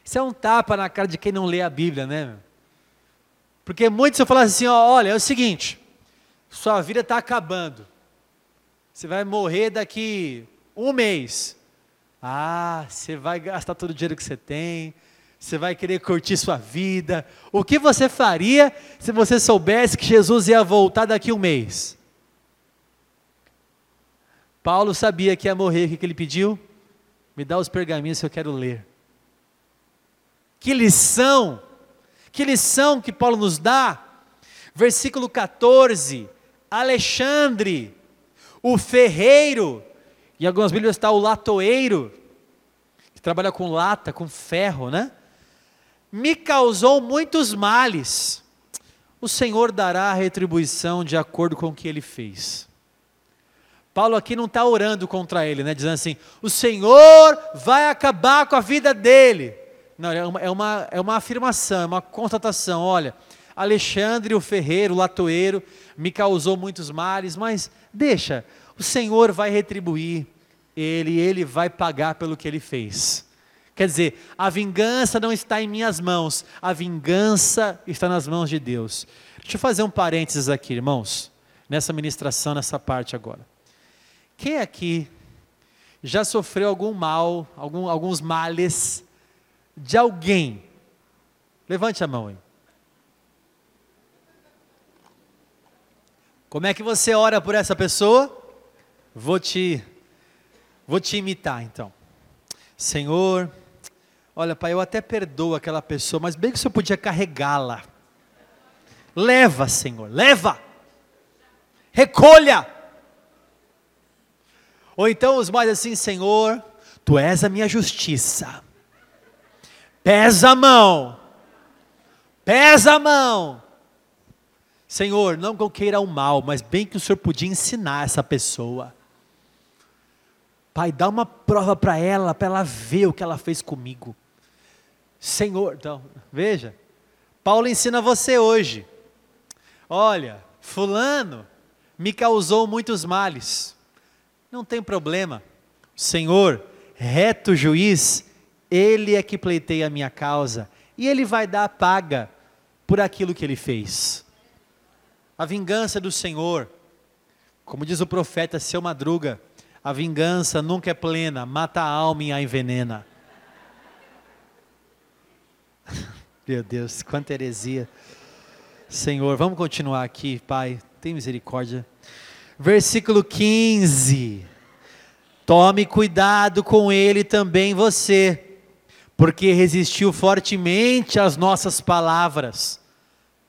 Isso é um tapa na cara de quem não lê a Bíblia, né? Porque muitos eu falar assim, ó, olha, é o seguinte, sua vida está acabando. Você vai morrer daqui um mês. Ah, você vai gastar todo o dinheiro que você tem, você vai querer curtir sua vida. O que você faria se você soubesse que Jesus ia voltar daqui um mês? Paulo sabia que ia morrer, o que ele pediu? Me dá os pergaminhos que eu quero ler. Que lição! Que lição que Paulo nos dá. Versículo 14: Alexandre, o ferreiro, em algumas Bíblias está o latoeiro, que trabalha com lata, com ferro, né? Me causou muitos males. O Senhor dará a retribuição de acordo com o que ele fez. Paulo aqui não está orando contra ele, né? Dizendo assim: o Senhor vai acabar com a vida dele. Não, é uma, é uma, é uma afirmação, é uma constatação. Olha, Alexandre, o ferreiro, o latoeiro, me causou muitos males, mas deixa, o Senhor vai retribuir ele, ele vai pagar pelo que ele fez. Quer dizer, a vingança não está em minhas mãos, a vingança está nas mãos de Deus. Deixa eu fazer um parênteses aqui, irmãos, nessa ministração, nessa parte agora. Quem aqui já sofreu algum mal, algum, alguns males de alguém. Levante a mão aí. Como é que você ora por essa pessoa? Vou te vou te imitar então. Senhor, olha, pai, eu até perdoo aquela pessoa, mas bem que o senhor podia carregá-la. Leva, Senhor, leva. Recolha. Ou então os mais assim, Senhor, tu és a minha justiça. Pesa a mão. Pesa a mão. Senhor, não que eu queira o mal, mas bem que o Senhor podia ensinar essa pessoa. Pai, dá uma prova para ela, para ela ver o que ela fez comigo. Senhor, então, veja, Paulo ensina você hoje. Olha, Fulano me causou muitos males. Não tem problema. Senhor, reto juiz, ele é que pleiteia a minha causa e ele vai dar a paga por aquilo que ele fez. A vingança do Senhor. Como diz o profeta seu Madruga, a vingança nunca é plena, mata a alma e a envenena. Meu Deus, quanta heresia. Senhor, vamos continuar aqui, Pai, tem misericórdia. Versículo 15. Tome cuidado com ele também você, porque resistiu fortemente às nossas palavras.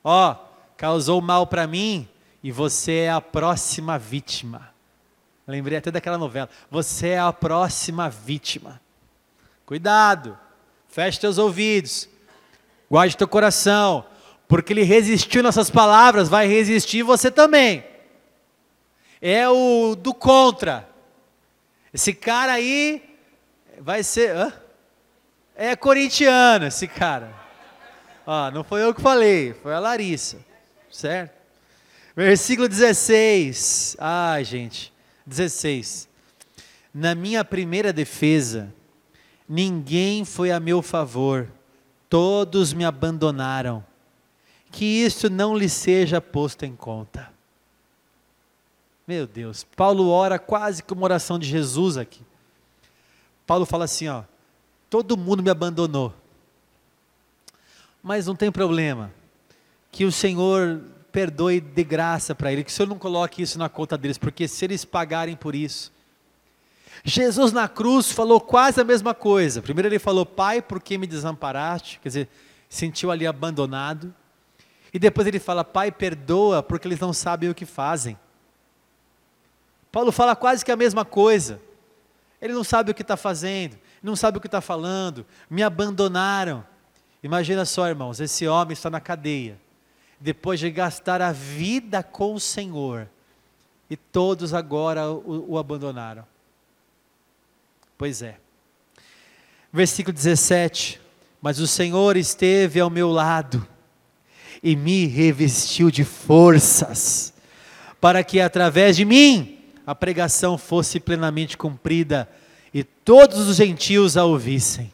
Ó, causou mal para mim e você é a próxima vítima. Lembrei até daquela novela. Você é a próxima vítima. Cuidado, feche teus ouvidos, guarde teu coração porque ele resistiu nossas palavras, vai resistir você também. É o do contra. Esse cara aí vai ser. Hã? É corintiano esse cara. Ó, não foi eu que falei, foi a Larissa. Certo? Versículo 16. Ai, gente. 16. Na minha primeira defesa, ninguém foi a meu favor, todos me abandonaram que isso não lhe seja posto em conta. Meu Deus, Paulo ora quase como oração de Jesus aqui. Paulo fala assim, ó, todo mundo me abandonou. Mas não tem problema. Que o Senhor perdoe de graça para ele, que o Senhor não coloque isso na conta deles, porque se eles pagarem por isso. Jesus na cruz falou quase a mesma coisa. Primeiro ele falou: "Pai, por que me desamparaste?" Quer dizer, sentiu ali abandonado. E depois ele fala: Pai, perdoa, porque eles não sabem o que fazem. Paulo fala quase que a mesma coisa. Ele não sabe o que está fazendo, não sabe o que está falando, me abandonaram. Imagina só, irmãos, esse homem está na cadeia, depois de gastar a vida com o Senhor, e todos agora o, o abandonaram. Pois é. Versículo 17: Mas o Senhor esteve ao meu lado, e me revestiu de forças, para que através de mim a pregação fosse plenamente cumprida e todos os gentios a ouvissem.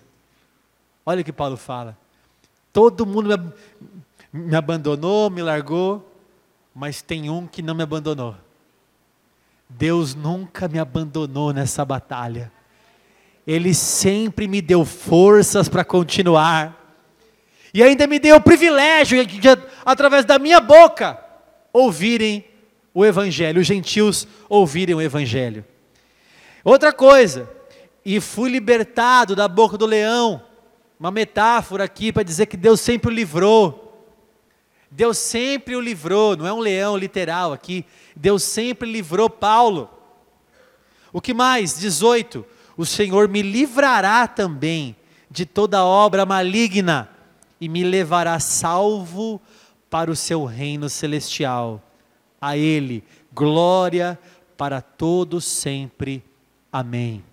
Olha o que Paulo fala. Todo mundo me, abandonou, me largou, mas tem um que não me abandonou. Deus nunca me abandonou nessa batalha. Ele sempre me deu forças para continuar. E ainda me deu o privilégio de, através da minha boca, ouvirem o Evangelho, os gentios ouvirem o Evangelho. Outra coisa, e fui libertado da boca do leão, uma metáfora aqui para dizer que Deus sempre o livrou. Deus sempre o livrou, não é um leão literal aqui, Deus sempre livrou Paulo. O que mais? 18. O Senhor me livrará também de toda obra maligna e me levará salvo para o seu reino celestial. A Ele, glória para todos sempre. Amém.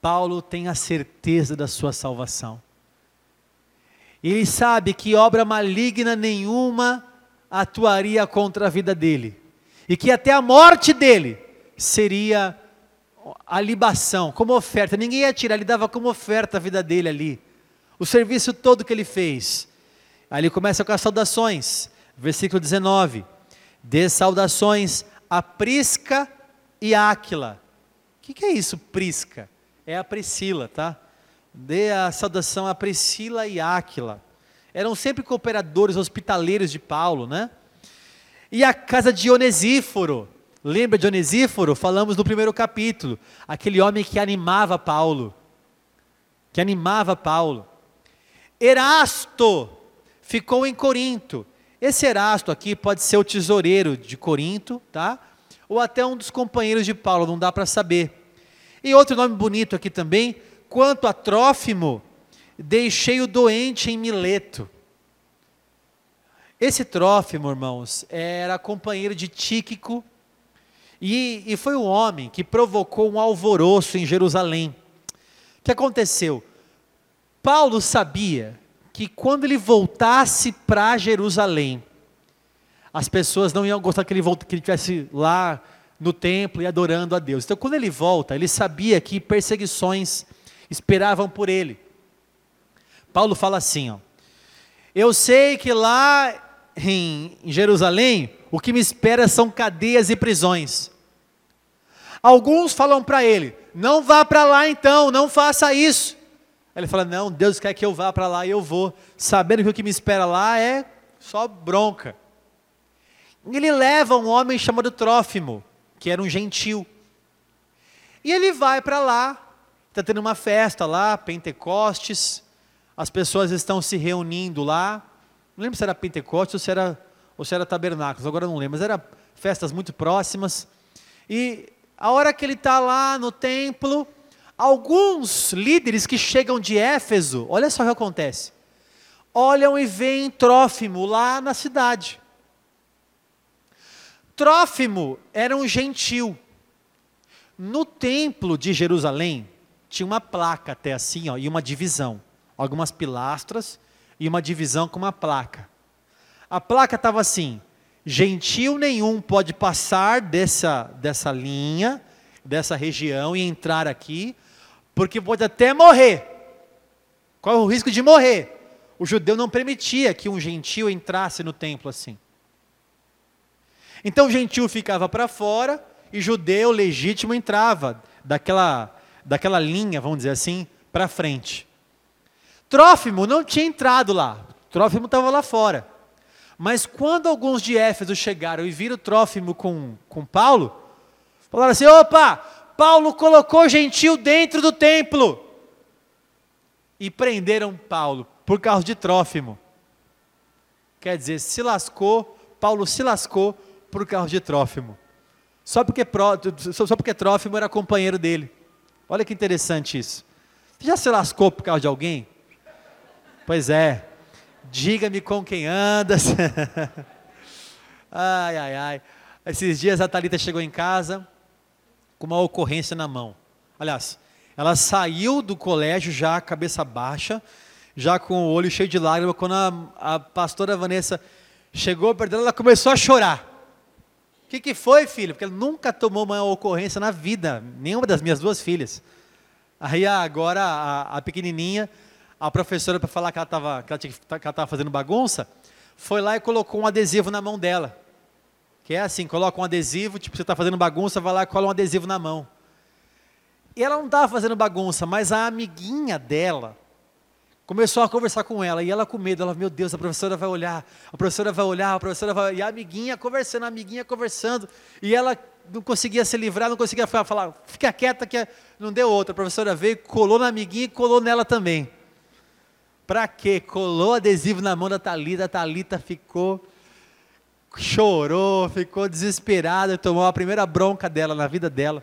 Paulo tem a certeza da sua salvação. Ele sabe que obra maligna nenhuma atuaria contra a vida dele. E que até a morte dele seria a libação, como oferta. Ninguém ia tirar, ele dava como oferta a vida dele ali o serviço todo que ele fez. Aí ele começa com as saudações, versículo 19: Dê saudações a Prisca e Áquila. O que, que é isso, Prisca? É a Priscila, tá? Dê a saudação a Priscila e Áquila. Eram sempre cooperadores hospitaleiros de Paulo, né? E a casa de Onesíforo. Lembra de Onesíforo? Falamos no primeiro capítulo. Aquele homem que animava Paulo. Que animava Paulo. Erasto ficou em Corinto. Esse Erasto aqui pode ser o tesoureiro de Corinto, tá? Ou até um dos companheiros de Paulo, não dá para saber. E outro nome bonito aqui também, quanto a Trófimo, deixei o doente em Mileto. Esse Trófimo, irmãos, era companheiro de Tíquico e, e foi o homem que provocou um alvoroço em Jerusalém. O que aconteceu? Paulo sabia que quando ele voltasse para Jerusalém, as pessoas não iam gostar que ele, volta, que ele estivesse lá no templo e adorando a Deus. Então, quando ele volta, ele sabia que perseguições esperavam por ele. Paulo fala assim: ó, Eu sei que lá em Jerusalém o que me espera são cadeias e prisões. Alguns falam para ele: não vá para lá então, não faça isso. Ele fala: não, Deus quer que eu vá para lá e eu vou, sabendo que o que me espera lá é só bronca. Ele leva um homem chamado Trófimo, que era um gentil. E ele vai para lá, está tendo uma festa lá, Pentecostes, as pessoas estão se reunindo lá. Não lembro se era Pentecostes ou se era, ou se era Tabernáculos, agora não lembro, mas eram festas muito próximas. E a hora que ele está lá no templo, alguns líderes que chegam de Éfeso, olha só o que acontece. Olham e veem Trófimo lá na cidade. Trófimo era um gentil. No templo de Jerusalém, tinha uma placa até assim, ó, e uma divisão. Algumas pilastras e uma divisão com uma placa. A placa estava assim: gentil nenhum pode passar dessa, dessa linha, dessa região e entrar aqui, porque pode até morrer. Qual é o risco de morrer? O judeu não permitia que um gentil entrasse no templo assim. Então o gentil ficava para fora e judeu legítimo entrava daquela, daquela linha, vamos dizer assim, para frente. Trófimo não tinha entrado lá, Trófimo estava lá fora. Mas quando alguns de Éfeso chegaram e viram Trófimo com, com Paulo, falaram assim: opa, Paulo colocou gentil dentro do templo. E prenderam Paulo por causa de Trófimo. Quer dizer, se lascou, Paulo se lascou por causa de Trófimo. Só porque, só porque Trófimo era companheiro dele. Olha que interessante isso. Você já se lascou por causa de alguém? Pois é, Diga-me com quem andas. ai, ai, ai. Esses dias a Thalita chegou em casa com uma ocorrência na mão. Aliás, ela saiu do colégio já cabeça baixa, já com o olho cheio de lágrimas, quando a, a pastora Vanessa chegou perto dela, ela começou a chorar. O que, que foi, filho? Porque ela nunca tomou uma ocorrência na vida, nenhuma das minhas duas filhas. Aí agora a, a pequenininha a professora, para falar que ela estava que ela que tava fazendo bagunça, foi lá e colocou um adesivo na mão dela. Que é assim, coloca um adesivo, tipo, você está fazendo bagunça, vai lá e cola um adesivo na mão. E ela não estava fazendo bagunça, mas a amiguinha dela começou a conversar com ela, e ela com medo, ela, meu Deus, a professora vai olhar, a professora vai olhar, a professora vai... E a amiguinha conversando, a amiguinha conversando, e ela não conseguia se livrar, não conseguia falar, fica quieta que não deu outra. A professora veio, colou na amiguinha e colou nela também. Para quê? Colou adesivo na mão da Talita, a Talita ficou chorou, ficou desesperada, tomou a primeira bronca dela na vida dela.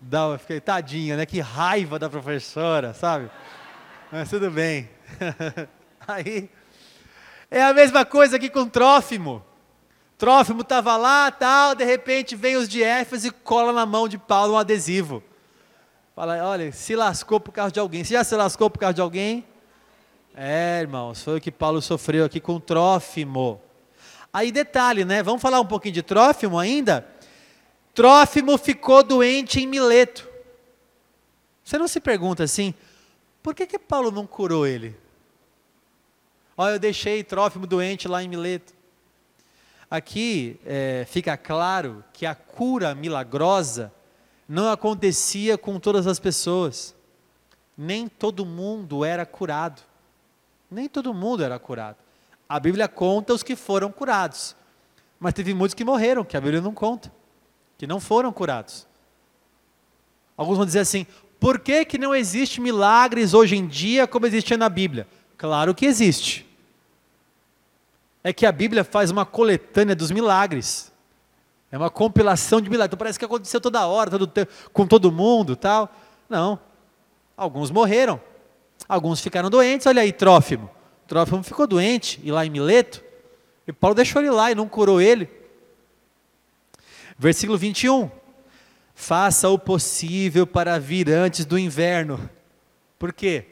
Da, fiquei tadinha, né? Que raiva da professora, sabe? Mas tudo bem. Aí é a mesma coisa aqui com Trófimo. Trófimo estava lá, tal, de repente vem os de Éfeso e cola na mão de Paulo um adesivo. Fala, olha, se lascou por causa de alguém. Você já se lascou por causa de alguém? É, irmãos, foi o que Paulo sofreu aqui com Trófimo. Aí detalhe, né? Vamos falar um pouquinho de Trófimo ainda? Trófimo ficou doente em Mileto. Você não se pergunta assim, por que, que Paulo não curou ele? Olha, eu deixei Trófimo doente lá em Mileto. Aqui é, fica claro que a cura milagrosa não acontecia com todas as pessoas. Nem todo mundo era curado. Nem todo mundo era curado. A Bíblia conta os que foram curados. Mas teve muitos que morreram, que a Bíblia não conta, que não foram curados. Alguns vão dizer assim: por que, que não existe milagres hoje em dia como existia na Bíblia? Claro que existe. É que a Bíblia faz uma coletânea dos milagres. É uma compilação de milagres. Então parece que aconteceu toda hora, todo tempo, com todo mundo tal. Não. Alguns morreram. Alguns ficaram doentes, olha aí, Trófimo. Trófimo ficou doente, e lá em Mileto, e Paulo deixou ele lá e não curou ele. Versículo 21. Faça o possível para vir antes do inverno. Por quê?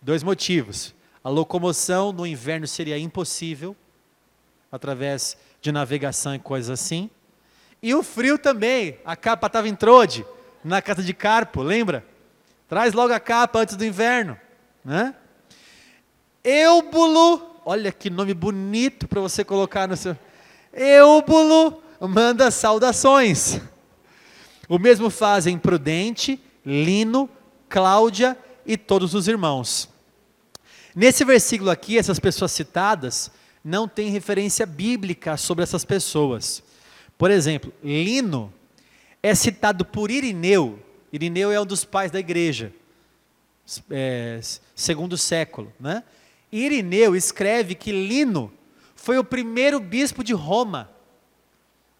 Dois motivos. A locomoção no inverno seria impossível, através de navegação e coisas assim. E o frio também. A capa estava em Trode, na casa de Carpo, lembra? Traz logo a capa antes do inverno. Né? Eubulo, olha que nome bonito para você colocar no seu. Eubulo manda saudações. O mesmo fazem Prudente, Lino, Cláudia e todos os irmãos. Nesse versículo aqui, essas pessoas citadas não tem referência bíblica sobre essas pessoas. Por exemplo, Lino é citado por Irineu. Irineu é um dos pais da igreja, é, segundo século. Né? Irineu escreve que Lino foi o primeiro bispo de Roma.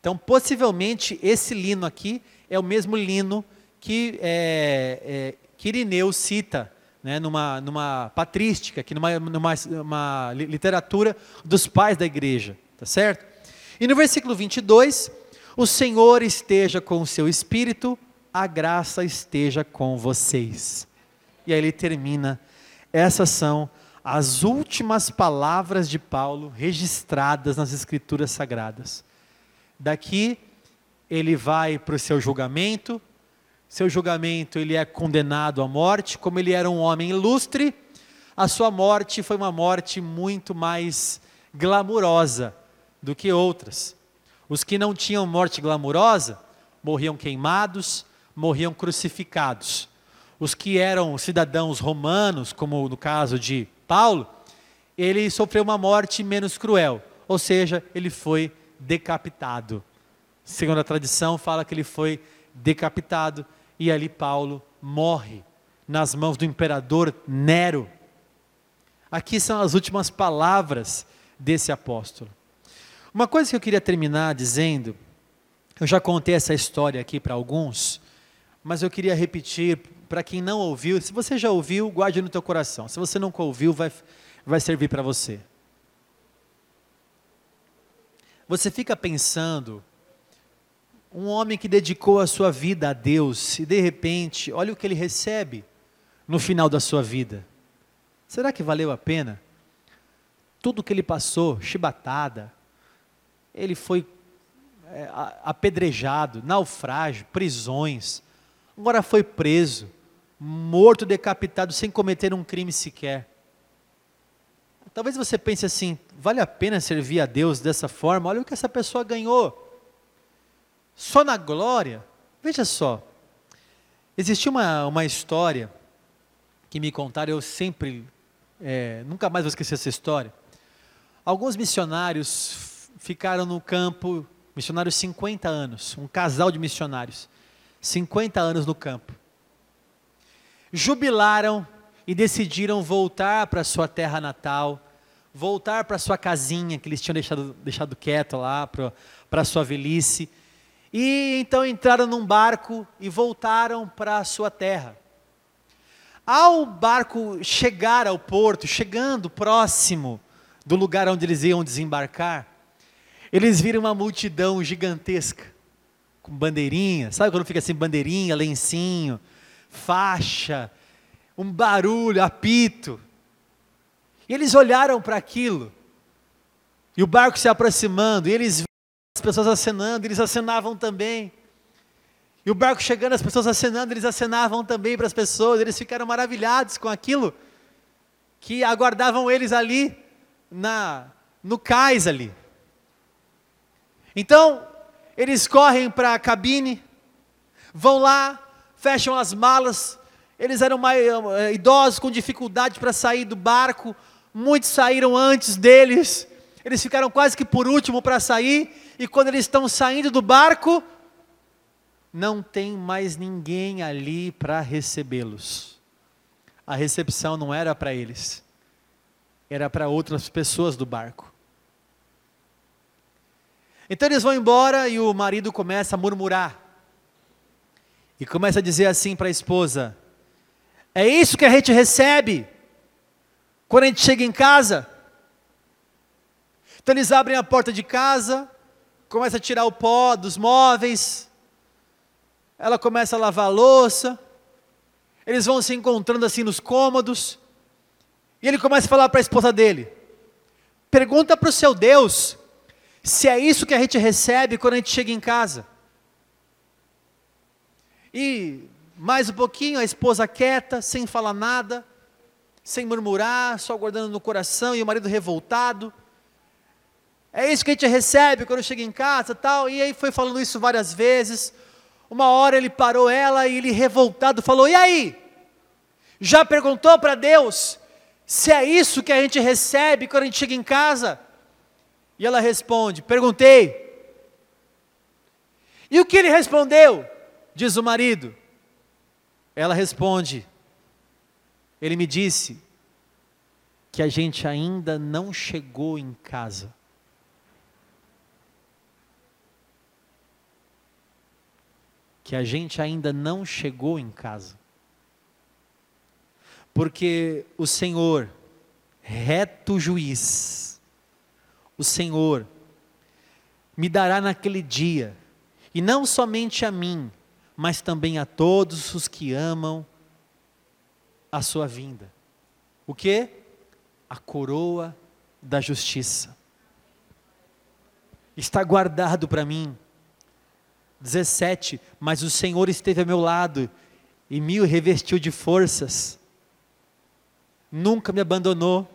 Então, possivelmente, esse Lino aqui é o mesmo Lino que, é, é, que cita né, numa, numa patrística, aqui numa, numa literatura dos pais da igreja, tá certo? E no versículo 22, o Senhor esteja com o seu espírito, a graça esteja com vocês. E aí ele termina, essas são as últimas palavras de Paulo registradas nas escrituras sagradas. Daqui ele vai para o seu julgamento, seu julgamento ele é condenado à morte, como ele era um homem ilustre, a sua morte foi uma morte muito mais glamurosa do que outras. Os que não tinham morte glamurosa morriam queimados, morriam crucificados. Os que eram cidadãos romanos, como no caso de Paulo, ele sofreu uma morte menos cruel, ou seja, ele foi decapitado. Segundo a tradição, fala que ele foi decapitado e ali Paulo morre nas mãos do imperador Nero. Aqui são as últimas palavras desse apóstolo. Uma coisa que eu queria terminar dizendo, eu já contei essa história aqui para alguns, mas eu queria repetir para quem não ouviu. Se você já ouviu, guarde no teu coração. Se você nunca ouviu, vai, vai servir para você. Você fica pensando um homem que dedicou a sua vida a Deus e de repente, olha o que ele recebe no final da sua vida. Será que valeu a pena? Tudo que ele passou, chibatada, ele foi é, apedrejado, naufrágio, prisões, agora foi preso, morto, decapitado, sem cometer um crime sequer. Talvez você pense assim: vale a pena servir a Deus dessa forma? Olha o que essa pessoa ganhou só na glória. Veja só, existiu uma, uma história que me contaram, eu sempre, é, nunca mais vou esquecer essa história. Alguns missionários ficaram no campo, missionários 50 anos, um casal de missionários, 50 anos no campo. Jubilaram e decidiram voltar para sua terra natal, voltar para sua casinha que eles tinham deixado, deixado quieto lá, para sua velhice e então entraram num barco e voltaram para a sua terra. Ao barco chegar ao porto, chegando próximo do lugar onde eles iam desembarcar, eles viram uma multidão gigantesca, com bandeirinha, sabe quando fica assim, bandeirinha, lencinho, faixa, um barulho, apito. E eles olharam para aquilo, e o barco se aproximando, e eles as pessoas acenando, eles acenavam também. E o barco chegando, as pessoas acenando, eles acenavam também para as pessoas, eles ficaram maravilhados com aquilo que aguardavam eles ali na no cais ali. Então, eles correm para a cabine, vão lá, fecham as malas. Eles eram mais, uh, idosos com dificuldade para sair do barco, muitos saíram antes deles. Eles ficaram quase que por último para sair e quando eles estão saindo do barco, não tem mais ninguém ali para recebê-los. A recepção não era para eles, era para outras pessoas do barco. Então eles vão embora e o marido começa a murmurar. E começa a dizer assim para a esposa: É isso que a gente recebe quando a gente chega em casa? Então eles abrem a porta de casa, começa a tirar o pó dos móveis, ela começa a lavar a louça, eles vão se encontrando assim nos cômodos, e ele começa a falar para a esposa dele: pergunta para o seu Deus se é isso que a gente recebe quando a gente chega em casa. E mais um pouquinho, a esposa quieta, sem falar nada, sem murmurar, só guardando no coração, e o marido revoltado. É isso que a gente recebe quando chega em casa tal. E aí foi falando isso várias vezes. Uma hora ele parou ela e ele revoltado falou: E aí? Já perguntou para Deus se é isso que a gente recebe quando a gente chega em casa? E ela responde: Perguntei. E o que ele respondeu? Diz o marido. Ela responde: Ele me disse que a gente ainda não chegou em casa. Que a gente ainda não chegou em casa. Porque o Senhor, reto juiz, o Senhor, me dará naquele dia, e não somente a mim, mas também a todos os que amam a sua vinda. O que? A coroa da justiça. Está guardado para mim. 17. Mas o Senhor esteve a meu lado e me revestiu de forças nunca me abandonou.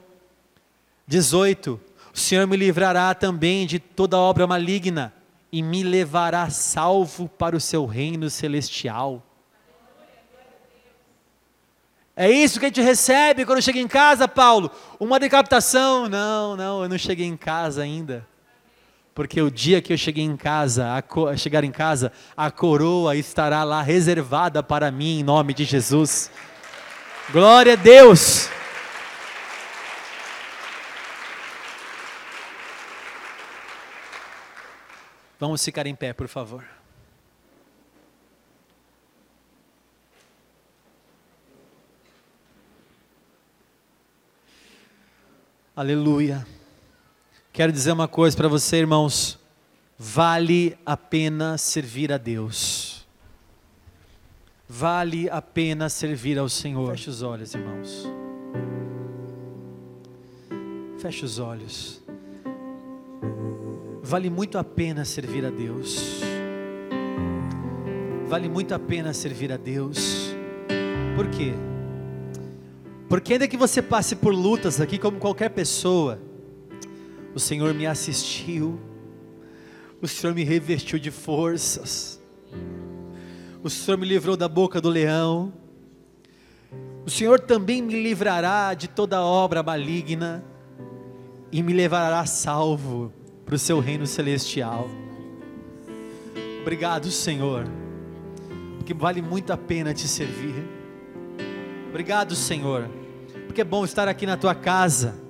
18. O Senhor me livrará também de toda obra maligna e me levará salvo para o seu reino celestial. É isso que a gente recebe quando chega em casa, Paulo. Uma decapitação. Não, não, eu não cheguei em casa ainda. Porque o dia que eu cheguei em casa, a chegar em casa, a coroa estará lá reservada para mim em nome de Jesus. Glória a Deus. Vamos ficar em pé, por favor. Aleluia. Quero dizer uma coisa para você, irmãos. Vale a pena servir a Deus. Vale a pena servir ao Senhor. Feche os olhos, irmãos. Feche os olhos. Vale muito a pena servir a Deus. Vale muito a pena servir a Deus. Por quê? Porque ainda que você passe por lutas aqui como qualquer pessoa, o Senhor me assistiu, o Senhor me revestiu de forças, o Senhor me livrou da boca do leão, o Senhor também me livrará de toda obra maligna e me levará salvo para o seu reino celestial. Obrigado, Senhor, porque vale muito a pena te servir. Obrigado, Senhor, porque é bom estar aqui na tua casa.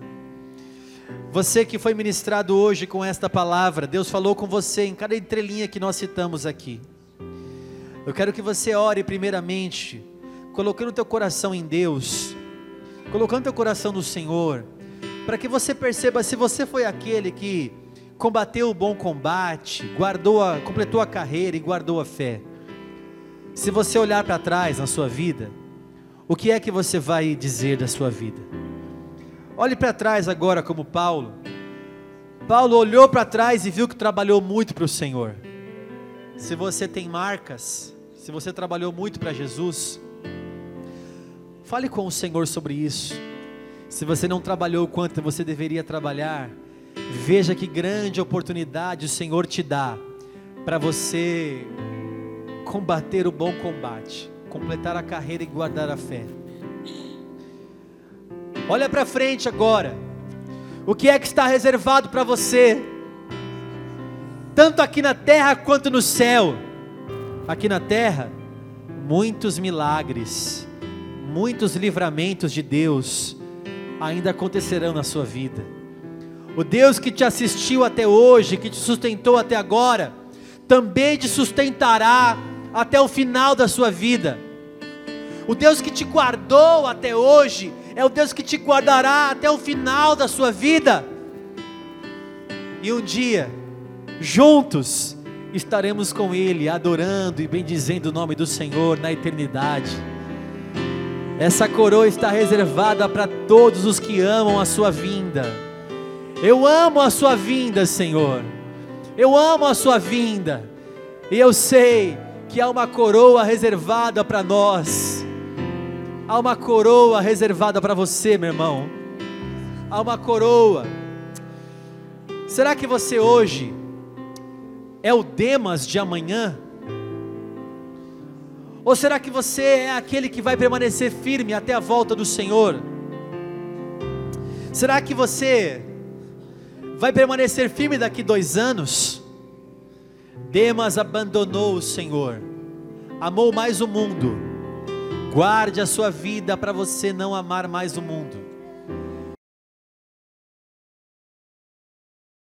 Você que foi ministrado hoje com esta palavra, Deus falou com você em cada entrelinha que nós citamos aqui. Eu quero que você ore primeiramente, colocando teu coração em Deus, colocando teu coração no Senhor, para que você perceba se você foi aquele que combateu o bom combate, guardou a, completou a carreira e guardou a fé. Se você olhar para trás na sua vida, o que é que você vai dizer da sua vida? Olhe para trás agora como Paulo. Paulo olhou para trás e viu que trabalhou muito para o Senhor. Se você tem marcas, se você trabalhou muito para Jesus, fale com o Senhor sobre isso. Se você não trabalhou o quanto você deveria trabalhar, Veja que grande oportunidade o Senhor te dá para você combater o bom combate, completar a carreira e guardar a fé. Olha para frente agora. O que é que está reservado para você? Tanto aqui na terra quanto no céu. Aqui na terra, muitos milagres, muitos livramentos de Deus ainda acontecerão na sua vida o Deus que te assistiu até hoje, que te sustentou até agora, também te sustentará até o final da sua vida. O Deus que te guardou até hoje, é o Deus que te guardará até o final da sua vida. E um dia, juntos, estaremos com Ele, adorando e bendizendo o nome do Senhor na eternidade. Essa coroa está reservada para todos os que amam a Sua vinda. Eu amo a Sua vinda, Senhor. Eu amo a Sua vinda. E eu sei que há uma coroa reservada para nós. Há uma coroa reservada para você, meu irmão. Há uma coroa. Será que você hoje é o Demas de amanhã? Ou será que você é aquele que vai permanecer firme até a volta do Senhor? Será que você vai permanecer firme daqui dois anos? Demas abandonou o Senhor, amou mais o mundo. Guarde a sua vida para você não amar mais o mundo.